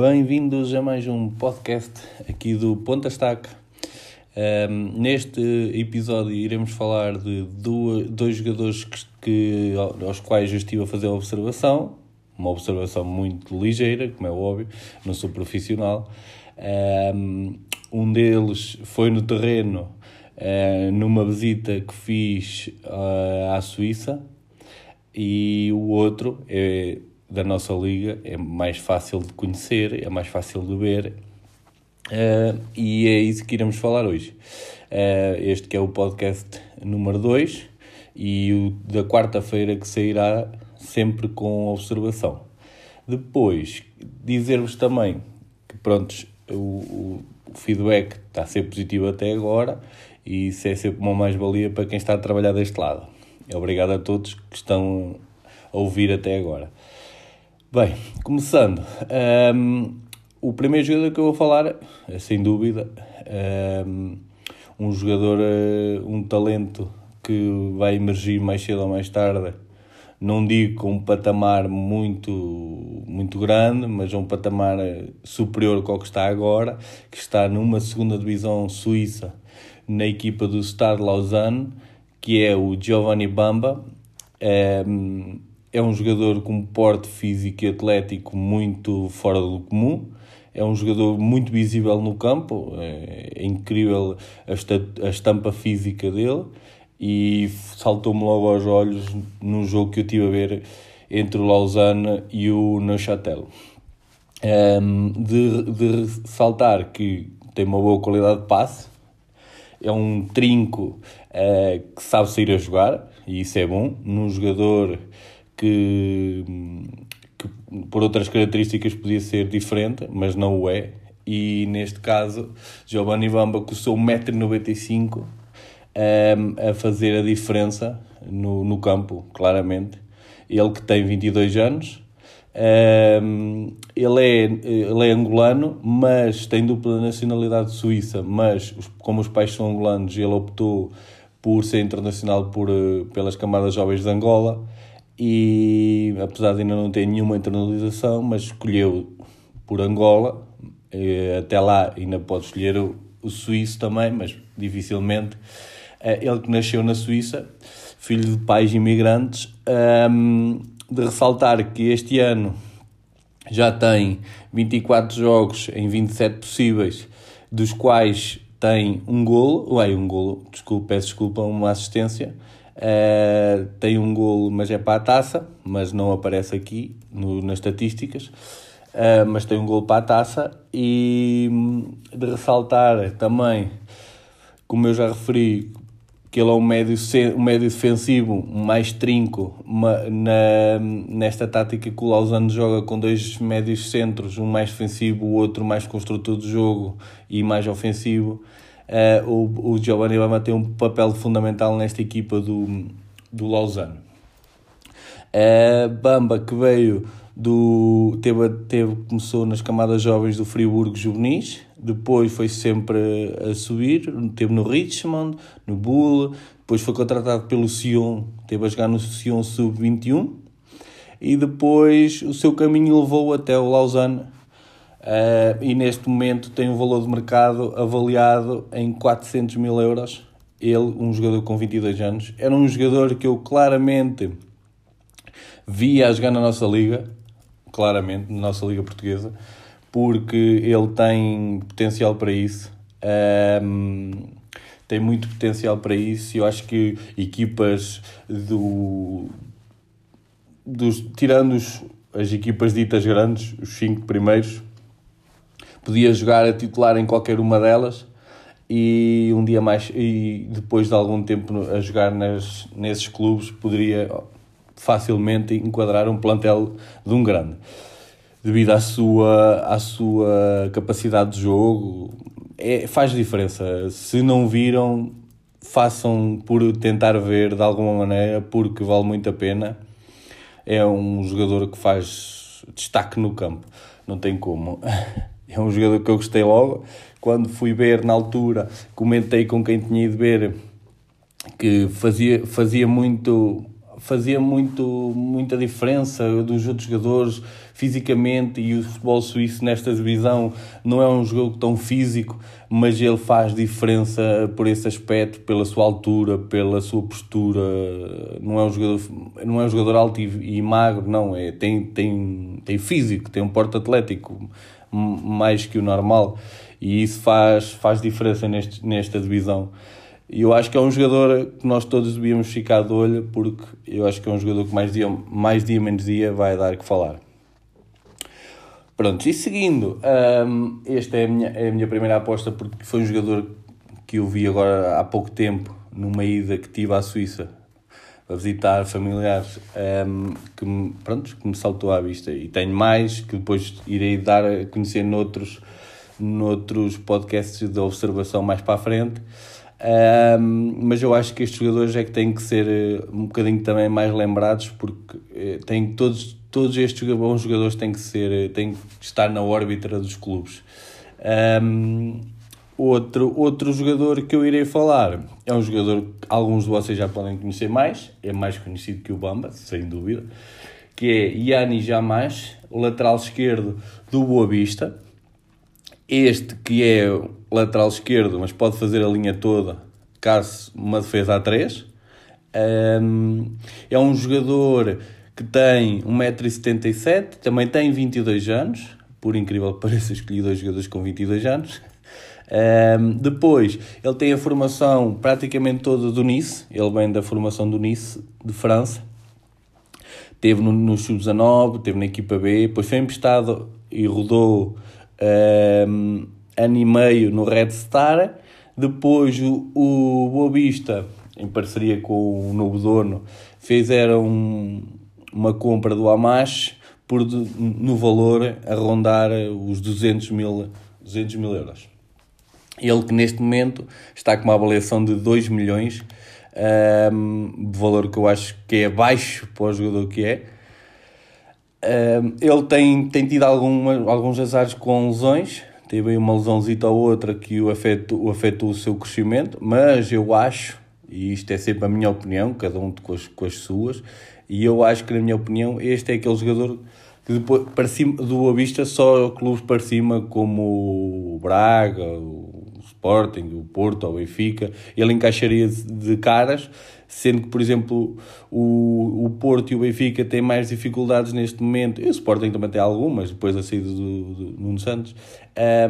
Bem-vindos a mais um podcast aqui do Ponta Estaca. Um, neste episódio iremos falar de duas, dois jogadores que, que, aos quais eu estive a fazer a observação, uma observação muito ligeira, como é óbvio, não sou profissional. Um, um deles foi no terreno uh, numa visita que fiz uh, à Suíça e o outro é da nossa liga, é mais fácil de conhecer, é mais fácil de ver uh, e é isso que iremos falar hoje. Uh, este que é o podcast número 2 e o da quarta-feira que sairá sempre com observação. Depois, dizer-vos também que pronto, o, o, feedback está a ser positivo até agora e isso é sempre uma mais-valia para quem está a trabalhar deste lado. Obrigado a todos que estão a ouvir até agora. Bem, começando. Um, o primeiro jogador que eu vou falar é, sem dúvida, um, um jogador, eh, um talento que vai emergir mais cedo ou mais tarde. Não digo com um patamar muito, muito grande, mas um patamar eh, superior ao que está agora, que está numa segunda divisão suíça, na equipa do Stade Lausanne, que é o Giovanni Bamba. É, é um jogador com um porte físico e atlético muito fora do comum. É um jogador muito visível no campo, é, é incrível a, estampa física dele e saltou-me logo aos olhos no jogo que eu tive a ver entre o Lausanne e o Neuchâtel. Um, de, de saltar que tem uma boa qualidade de passe, é um trinco uh, que sabe sair a jogar, e isso é bom. Num jogador que, que por outras características podia ser diferente, mas não o é. E neste caso, Giovanni o seu 1,95m um, a fazer a diferença no, no campo, claramente. Ele que tem 22 anos, um, ele, é, ele é angolano, mas tem dupla nacionalidade suíça, mas como os pais são angolanos, ele optou por ser internacional por, eh, pelas camadas jovens de Angola e apesar de ainda não ter nenhuma internalização, mas escolheu por Angola, até lá ainda pode escolher o, o suíço também, mas dificilmente. Eh, ele que nasceu na Suíça, filho de pais imigrantes, de ressaltar que este ano já tem 24 jogos em 27 possíveis, dos quais tem um golo, ué, um golo, desculpa, peço desculpa, uma assistência, uh, tem um golo, mas é para a taça, mas não aparece aqui no, nas estatísticas, uh, mas tem um golo para a taça, e hum, de ressaltar também, como eu já referi, que ele é um médio, um médio defensivo mais trinco uma, na, nesta tática que o Lausanne joga com dois médios centros, um mais defensivo, o outro mais construtor de jogo e mais ofensivo. Uh, o, o Giovanni Bama tem um papel fundamental nesta equipa do, do Lausanne. Uh, Bamba que veio do teve, teve começou nas camadas jovens do Friburgo Juvenis, depois foi sempre a subir, teve no Richmond, no Bull, depois foi contratado pelo Sion, teve a jogar no Sion Sub-21 e depois o seu caminho levou até o Lausanne uh, e neste momento tem um valor de mercado avaliado em 400 mil euros. Ele, um jogador com 22 anos, era um jogador que eu claramente via a jogar na nossa liga, claramente, na nossa liga portuguesa porque ele tem potencial para isso. Um, tem muito potencial para isso eu acho que equipas do. Dos, tirando os, as equipas ditas grandes, os cinco primeiros, podia jogar a titular em qualquer uma delas e um dia mais e depois de algum tempo a jogar nas, nesses clubes poderia facilmente enquadrar um plantel de um grande devido à sua, à sua capacidade de jogo, é, faz diferença. Se não viram, façam por tentar ver de alguma maneira, porque vale muito a pena. É um jogador que faz destaque no campo, não tem como. É um jogador que eu gostei logo. Quando fui ver na altura, comentei com quem tinha ido ver que fazia, fazia muito fazia muito, muita diferença dos outros jogadores fisicamente e o futebol suíço nesta divisão não é um jogo tão físico, mas ele faz diferença por esse aspecto, pela sua altura, pela sua postura. Não é um jogador, não é um jogador alto e, e magro, não, é, tem, tem, tem físico, tem um porte atlético mais que o normal e isso faz, faz diferença neste, nesta divisão. E eu acho que é um jogador que nós todos devíamos ficar de olho, porque eu acho que é um jogador que mais dia, mais dia menos dia vai dar que falar. Pronto, e seguindo, um, esta é a, minha, é a minha primeira aposta, porque foi um jogador que eu vi agora há pouco tempo, numa ida que tive à Suíça, a visitar familiares, um, que, me, pronto, que me saltou à vista. E tenho mais, que depois irei dar a conhecer noutros, noutros podcasts de observação mais para a frente. Um, mas eu acho que estes jogadores é que têm que ser eh, um bocadinho também mais lembrados porque eh, têm todos, todos estes bons jogadores têm que ser eh, têm que estar na órbita dos clubes. Um, outro, outro jogador que eu irei falar é um jogador que alguns de vocês já podem conhecer mais, é mais conhecido que o Bamba, sem dúvida, que é Yanni Jamás, lateral esquerdo do Boa Vista. Este que é lateral esquerdo, mas pode fazer a linha toda caso uma defesa a 3. Um, é um jogador que tem 1,77m, também tem 22 anos, por incrível que pareça, escolhi dois jogadores com 22 anos. Um, depois, ele tem a formação praticamente toda do Nice, ele vem da formação do Nice, de França. Teve no, no Sub-19, teve na equipa B, depois foi emprestado e rodou um, ano e meio no Red Star. Depois o, o Boa Vista, em parceria com o novo dono, fizeram um, uma compra do Amash por, no valor a rondar os 200 mil, 200 mil euros. Ele que neste momento está com uma avaliação de 2 milhões, um, valor que eu acho que é baixo para o jogador que é. Um, ele tem, tem tido alguma, alguns azares com lesões, teve aí uma lesãozita ou outra que o afetou, afetou o seu crescimento, mas eu acho, e isto é sempre a minha opinião, cada um com as, com as suas, e eu acho que, na minha opinião, este é aquele jogador que depois, para cima do Boa Vista, só clubes para cima, como o Braga, o Sporting, o Porto, o Benfica, ele encaixaria de caras, sendo que, por exemplo, o, o Porto e o Benfica têm mais dificuldades neste momento, e o Sporting também tem algumas, depois da saída do, do Nuno Santos,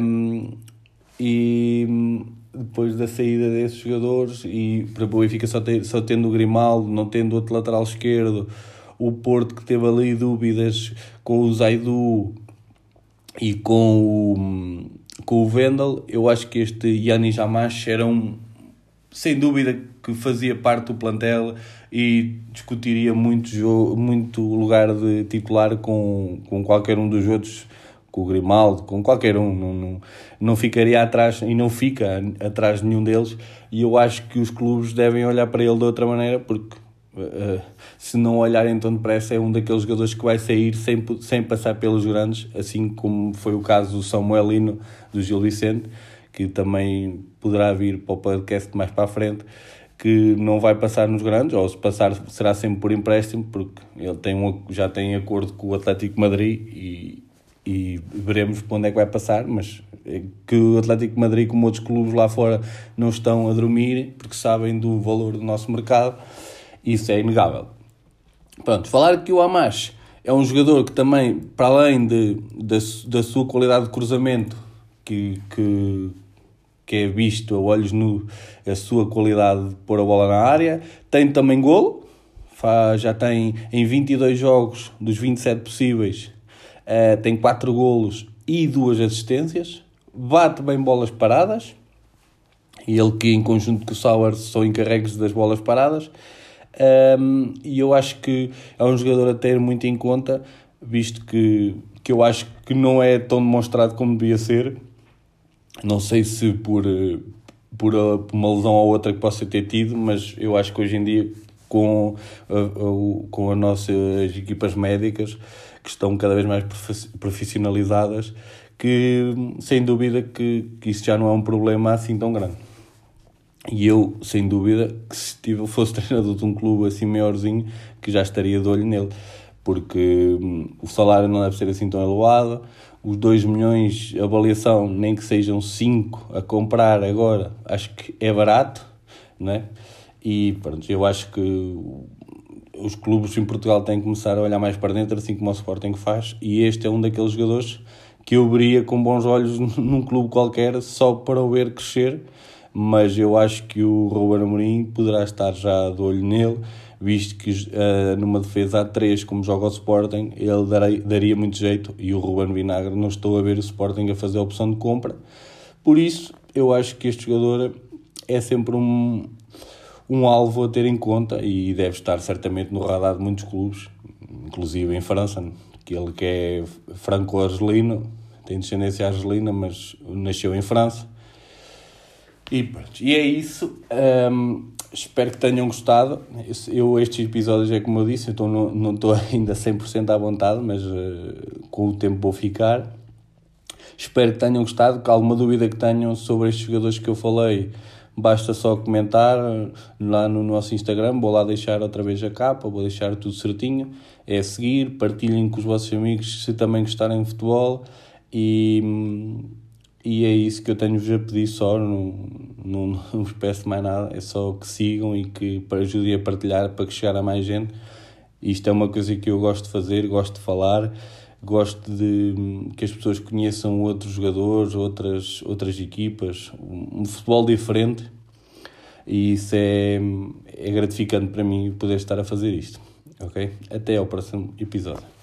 um, e depois da saída desses jogadores, e para o Benfica só, ter, só tendo o Grimaldo, não tendo outro lateral esquerdo, o Porto que teve ali dúvidas com o Zaidu e com o, com o Vendel, eu acho que este Yannis Jamash era um, sem dúvida que fazia parte do plantel e discutiria muito, jogo, muito lugar de titular com, com qualquer um dos outros, com o Grimaldo, com qualquer um, não, não, não ficaria atrás e não fica atrás de nenhum deles. E eu acho que os clubes devem olhar para ele de outra maneira, porque uh, se não olharem tão depressa, é um daqueles jogadores que vai sair sem, sem passar pelos grandes, assim como foi o caso do Samuelino, do Gil Vicente que também poderá vir para o podcast mais para a frente, que não vai passar nos grandes, ou se passar será sempre por empréstimo, porque ele tem um, já tem acordo com o Atlético Madrid e, e veremos para onde é que vai passar, mas é que o Atlético Madrid, como outros clubes lá fora, não estão a dormir porque sabem do valor do nosso mercado, isso é inegável. Pronto, falar que o Amash é um jogador que também, para além de, da, da sua qualidade de cruzamento, que, que, que é visto a olhos nu a sua qualidade de pôr a bola na área. Tem também golo, já tem em 22 jogos dos 27 possíveis, uh, tem 4 golos e 2 assistências. Bate bem bolas paradas. E ele que em conjunto com o Sauer são encarregues das bolas paradas. Um, e eu acho que é um jogador a ter muito em conta, visto que, que eu acho que não é tão demonstrado como devia ser não sei se por, eh, por uma lesão ou outra que possa ter tido, mas eu acho que hoje em dia, com, com as nossas equipas médicas, que estão cada vez mais profissionalizadas, que sem dúvida que, que isso já não é um problema assim tão grande. E eu, sem dúvida, que se tive, fosse treinador de um clube assim maiorzinho, que já estaria de olho nele. Porque hum, o salário não deve ser assim tão elevado, os 2 milhões, avaliação, nem que sejam 5 a comprar agora, acho que é barato, né? E pronto, eu acho que os clubes em Portugal têm que começar a olhar mais para dentro, assim como o Sporting faz, e este é um daqueles jogadores que eu veria com bons olhos num clube qualquer só para o ver crescer, mas eu acho que o Ruben Amorim poderá estar já de olho nele, visto que uh, numa defesa a 3, como joga o Sporting, ele daria, daria muito jeito, e o Ruben Vinagre não estou a ver o Sporting a fazer a opção de compra, por isso eu acho que este jogador é sempre um, um alvo a ter em conta e deve estar certamente no radar de muitos clubes, inclusive em França, que ele que é franco-argelino, tem descendência argelina, mas nasceu em França. E, e é isso. Um, espero que tenham gostado. Eu, estes episódios, é como eu disse, então não, não estou ainda 100% à vontade, mas uh, com o tempo vou ficar. Espero que tenham gostado. Que alguma dúvida que tenham sobre estes jogadores que eu falei, basta só comentar lá no nosso Instagram, vou lá deixar outra vez a capa, vou deixar tudo certinho, é seguir, partilhem com os vossos amigos se também gostarem de futebol. E, e é isso que eu tenho-vos a pedir só, não, não, não vos peço mais nada, é só que sigam e que ajudem a partilhar para que chegar a mais gente. Isto é uma coisa que eu gosto de fazer, gosto de falar, gosto de que as pessoas conheçam outros jogadores, outras, outras equipas, um futebol diferente e isso é, é gratificante para mim poder estar a fazer isto. Ok? Até ao próximo episódio.